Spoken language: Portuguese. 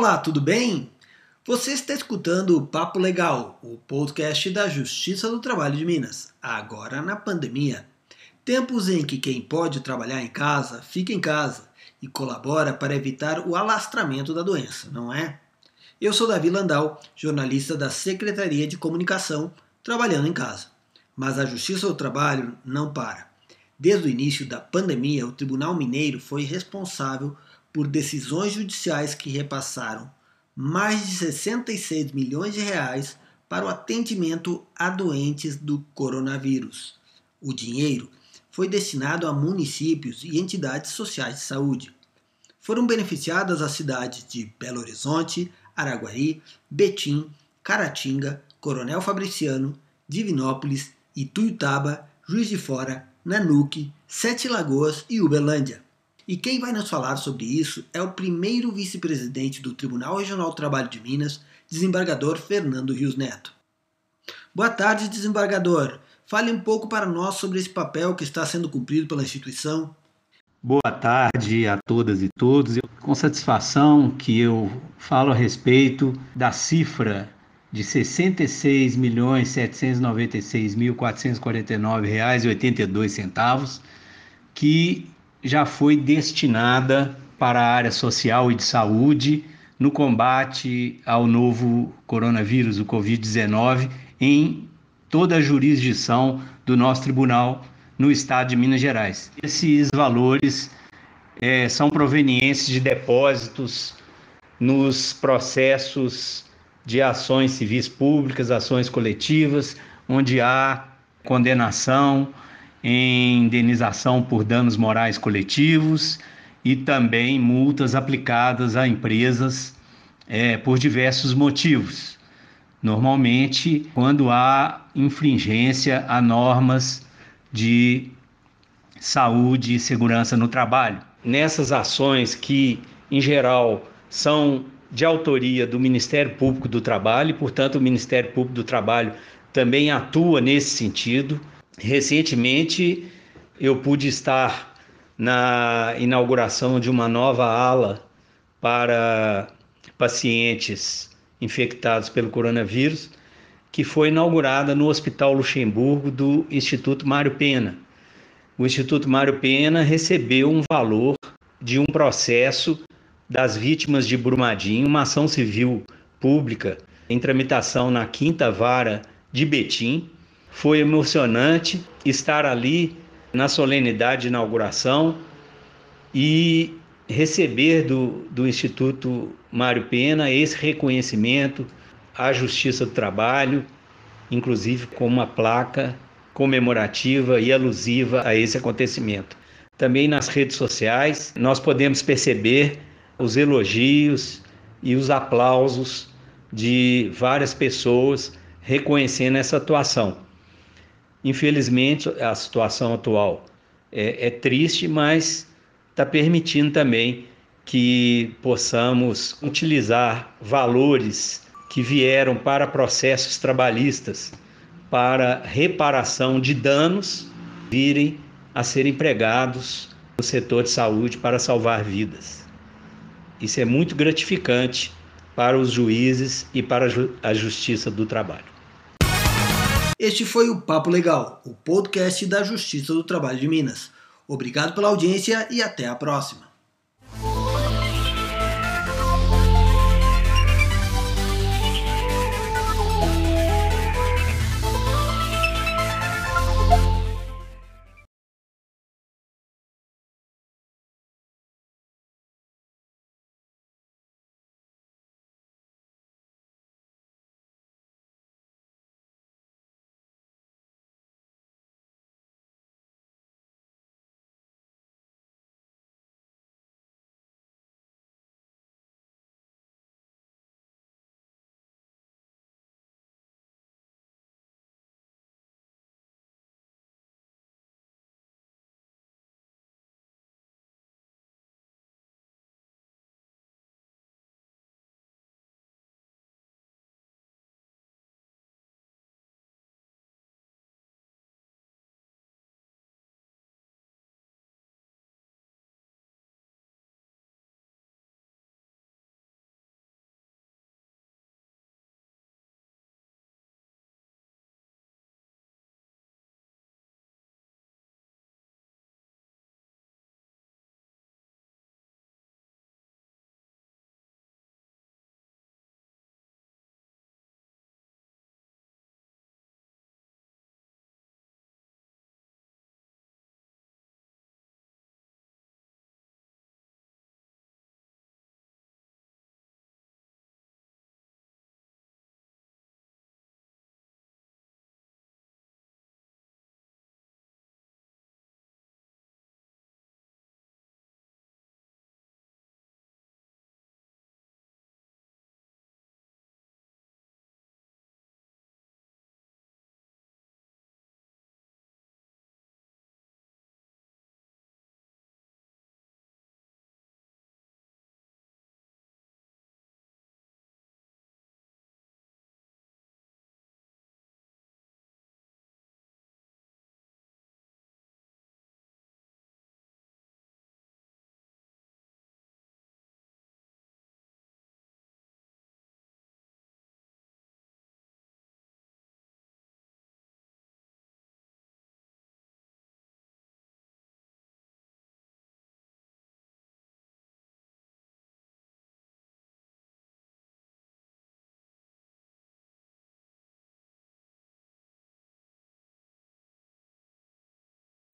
Olá, tudo bem? Você está escutando o Papo Legal, o podcast da Justiça do Trabalho de Minas, agora na pandemia. Tempos em que quem pode trabalhar em casa fica em casa e colabora para evitar o alastramento da doença, não é? Eu sou Davi Landau, jornalista da Secretaria de Comunicação, trabalhando em casa. Mas a Justiça do Trabalho não para. Desde o início da pandemia, o Tribunal Mineiro foi responsável por decisões judiciais que repassaram mais de 66 milhões de reais para o atendimento a doentes do coronavírus. O dinheiro foi destinado a municípios e entidades sociais de saúde. Foram beneficiadas as cidades de Belo Horizonte, Araguari, Betim, Caratinga, Coronel Fabriciano, Divinópolis, Ituiutaba, Juiz de Fora, Nanuque, Sete Lagoas e Uberlândia. E quem vai nos falar sobre isso é o primeiro vice-presidente do Tribunal Regional do Trabalho de Minas, desembargador Fernando Rios Neto. Boa tarde, desembargador. Fale um pouco para nós sobre esse papel que está sendo cumprido pela instituição. Boa tarde a todas e todos. Com satisfação que eu falo a respeito da cifra de R$ 66.796.449,82, que já foi destinada para a área social e de saúde no combate ao novo coronavírus, o Covid-19, em toda a jurisdição do nosso tribunal no estado de Minas Gerais. Esses valores é, são provenientes de depósitos nos processos de ações civis públicas, ações coletivas, onde há condenação em indenização por danos morais coletivos e também multas aplicadas a empresas é, por diversos motivos. Normalmente, quando há infringência a normas de saúde e segurança no trabalho. Nessas ações que, em geral, são de autoria do Ministério Público do Trabalho, e, portanto, o Ministério Público do Trabalho também atua nesse sentido Recentemente, eu pude estar na inauguração de uma nova ala para pacientes infectados pelo coronavírus, que foi inaugurada no Hospital Luxemburgo do Instituto Mário Pena. O Instituto Mário Pena recebeu um valor de um processo das vítimas de Brumadinho, uma ação civil pública em tramitação na quinta vara de Betim, foi emocionante estar ali na solenidade de inauguração e receber do, do Instituto Mário Pena esse reconhecimento à Justiça do Trabalho, inclusive com uma placa comemorativa e alusiva a esse acontecimento. Também nas redes sociais, nós podemos perceber os elogios e os aplausos de várias pessoas reconhecendo essa atuação. Infelizmente, a situação atual é, é triste, mas está permitindo também que possamos utilizar valores que vieram para processos trabalhistas para reparação de danos virem a ser empregados no setor de saúde para salvar vidas. Isso é muito gratificante para os juízes e para a justiça do trabalho. Este foi o Papo Legal, o podcast da Justiça do Trabalho de Minas. Obrigado pela audiência e até a próxima.